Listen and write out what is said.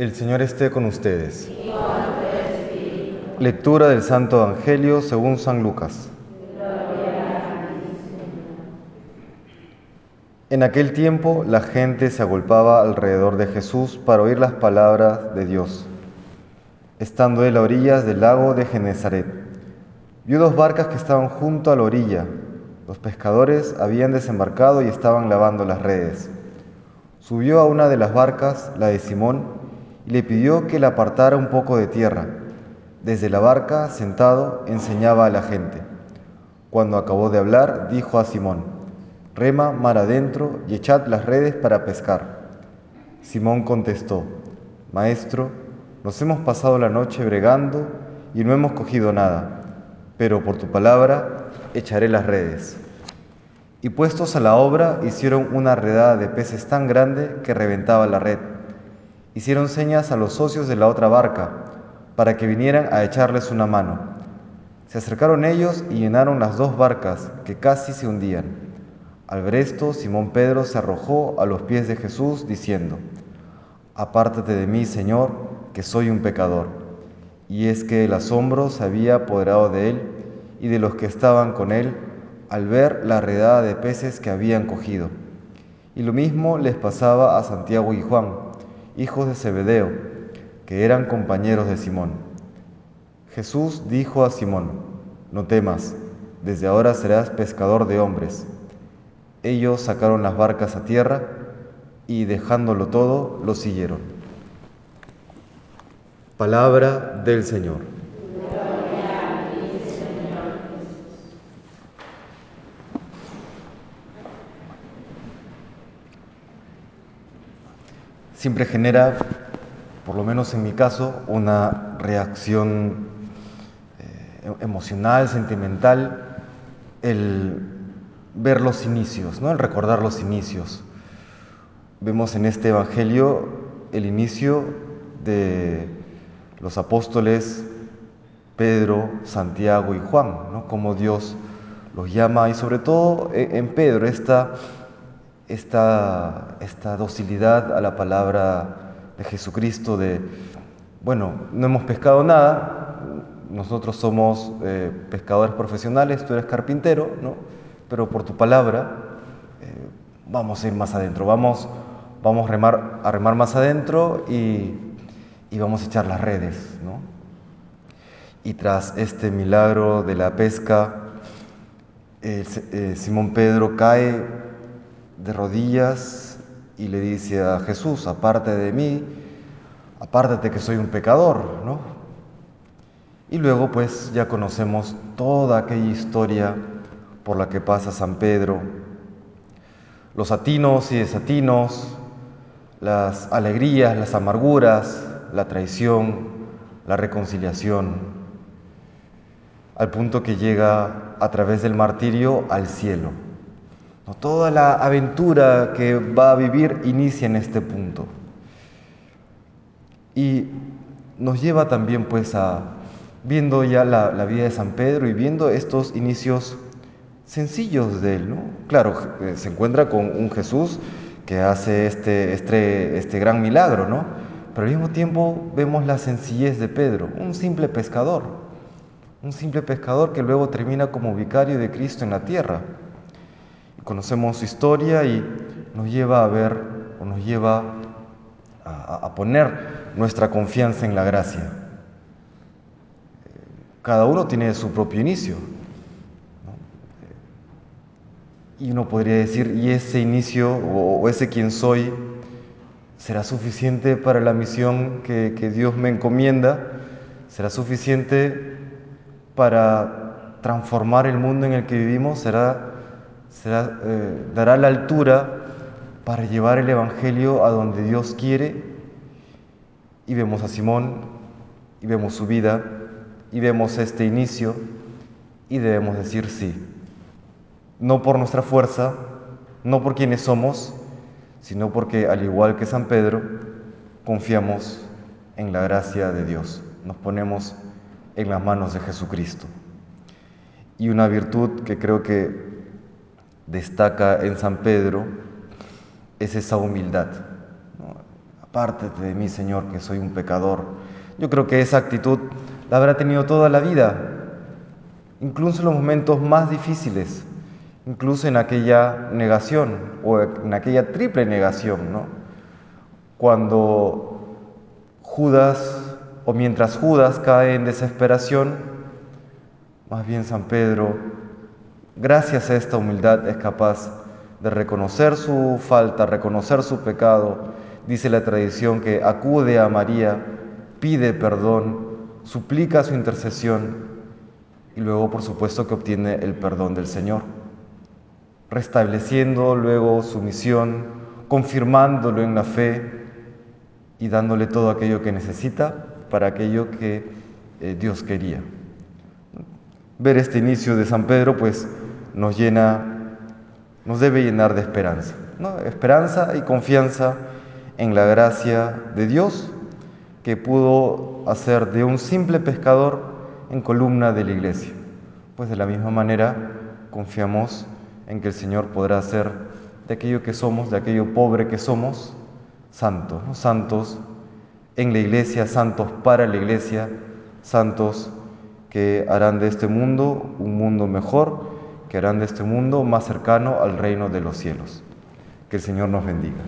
El Señor esté con ustedes. Lectura del Santo Evangelio según San Lucas. En aquel tiempo la gente se agolpaba alrededor de Jesús para oír las palabras de Dios. Estando él a orillas del lago de Genezaret, vio dos barcas que estaban junto a la orilla. Los pescadores habían desembarcado y estaban lavando las redes. Subió a una de las barcas, la de Simón, y le pidió que la apartara un poco de tierra. Desde la barca, sentado, enseñaba a la gente. Cuando acabó de hablar, dijo a Simón, Rema mar adentro y echad las redes para pescar. Simón contestó, Maestro, nos hemos pasado la noche bregando y no hemos cogido nada, pero por tu palabra echaré las redes. Y puestos a la obra, hicieron una redada de peces tan grande que reventaba la red. Hicieron señas a los socios de la otra barca para que vinieran a echarles una mano. Se acercaron ellos y llenaron las dos barcas, que casi se hundían. Al ver esto, Simón Pedro se arrojó a los pies de Jesús, diciendo, Apártate de mí, Señor, que soy un pecador. Y es que el asombro se había apoderado de él y de los que estaban con él al ver la redada de peces que habían cogido. Y lo mismo les pasaba a Santiago y Juan, hijos de Zebedeo, que eran compañeros de Simón. Jesús dijo a Simón, no temas, desde ahora serás pescador de hombres. Ellos sacaron las barcas a tierra y dejándolo todo, lo siguieron. Palabra del Señor. Siempre genera, por lo menos en mi caso, una reacción eh, emocional, sentimental, el ver los inicios, ¿no? el recordar los inicios. Vemos en este Evangelio el inicio de los apóstoles Pedro, Santiago y Juan, ¿no? como Dios los llama y sobre todo eh, en Pedro esta esta, esta docilidad a la palabra de Jesucristo de, bueno, no hemos pescado nada, nosotros somos eh, pescadores profesionales, tú eres carpintero, ¿no? pero por tu palabra eh, vamos a ir más adentro, vamos, vamos remar, a remar más adentro y, y, vamos a echar las redes. ¿no? Y tras este milagro de la pesca, eh, Simón Pedro cae de rodillas y le dice a Jesús, aparte de mí, apártate que soy un pecador, ¿no? Y luego pues ya conocemos toda aquella historia por la que pasa San Pedro, los atinos y desatinos, las alegrías, las amarguras, la traición, la reconciliación, al punto que llega a través del martirio al cielo. Toda la aventura que va a vivir inicia en este punto. Y nos lleva también pues a, viendo ya la, vida de San Pedro y viendo estos inicios sencillos de él, ¿no? Claro, eh, se encuentra con un Jesús que hace este, este, este gran milagro, ¿no? Pero al mismo tiempo vemos la sencillez de Pedro, un simple pescador, un simple pescador que luego termina como vicario de Cristo en la tierra. Conocemos su historia y nos lleva a ver o nos lleva a, poner nuestra confianza en la gracia. Cada uno tiene su propio inicio. Y uno podría decir, ¿y ese inicio o, ese quien soy será suficiente para la misión que, que Dios me encomienda? ¿Será suficiente para transformar el mundo en el que vivimos? ¿Será eh, dará la altura para llevar el Evangelio a donde Dios quiere. Y vemos a Simón, y vemos su vida, y vemos este inicio, y debemos decir sí. No por nuestra fuerza, no por quienes somos, sino porque al igual que San Pedro, confiamos en la gracia de Dios. Nos ponemos en las manos de Jesucristo. Y una virtud que creo que destaca en San Pedro es esa humildad. apártate de mí, Señor, que soy un pecador. Yo creo que esa actitud la habrá tenido toda la vida, incluso en los momentos más difíciles, incluso en aquella negación o en aquella triple negación, ¿no? Cuando Judas, o mientras Judas cae en desesperación, más bien San Pedro, gracias a esta humildad, es capaz de reconocer su falta, reconocer su pecado. Dice la tradición que acude a María, pide perdón, suplica su intercesión y luego por supuesto que obtiene el perdón del Señor, restableciendo luego su misión, confirmándolo en la fe y dándole todo aquello que necesita para aquello que eh, Dios quería. Ver este inicio de San Pedro pues nos llena, nos debe llenar de esperanza, ¿no? esperanza y confianza en la gracia de Dios que pudo hacer de un simple pescador en columna de la iglesia. Pues de la misma manera confiamos en que el Señor podrá hacer de aquello que somos, de aquello pobre que somos, santos, santos en la iglesia, santos para la iglesia, santos que harán de este mundo un mundo mejor, que harán de este mundo más cercano al reino de los cielos. Que el Señor nos bendiga.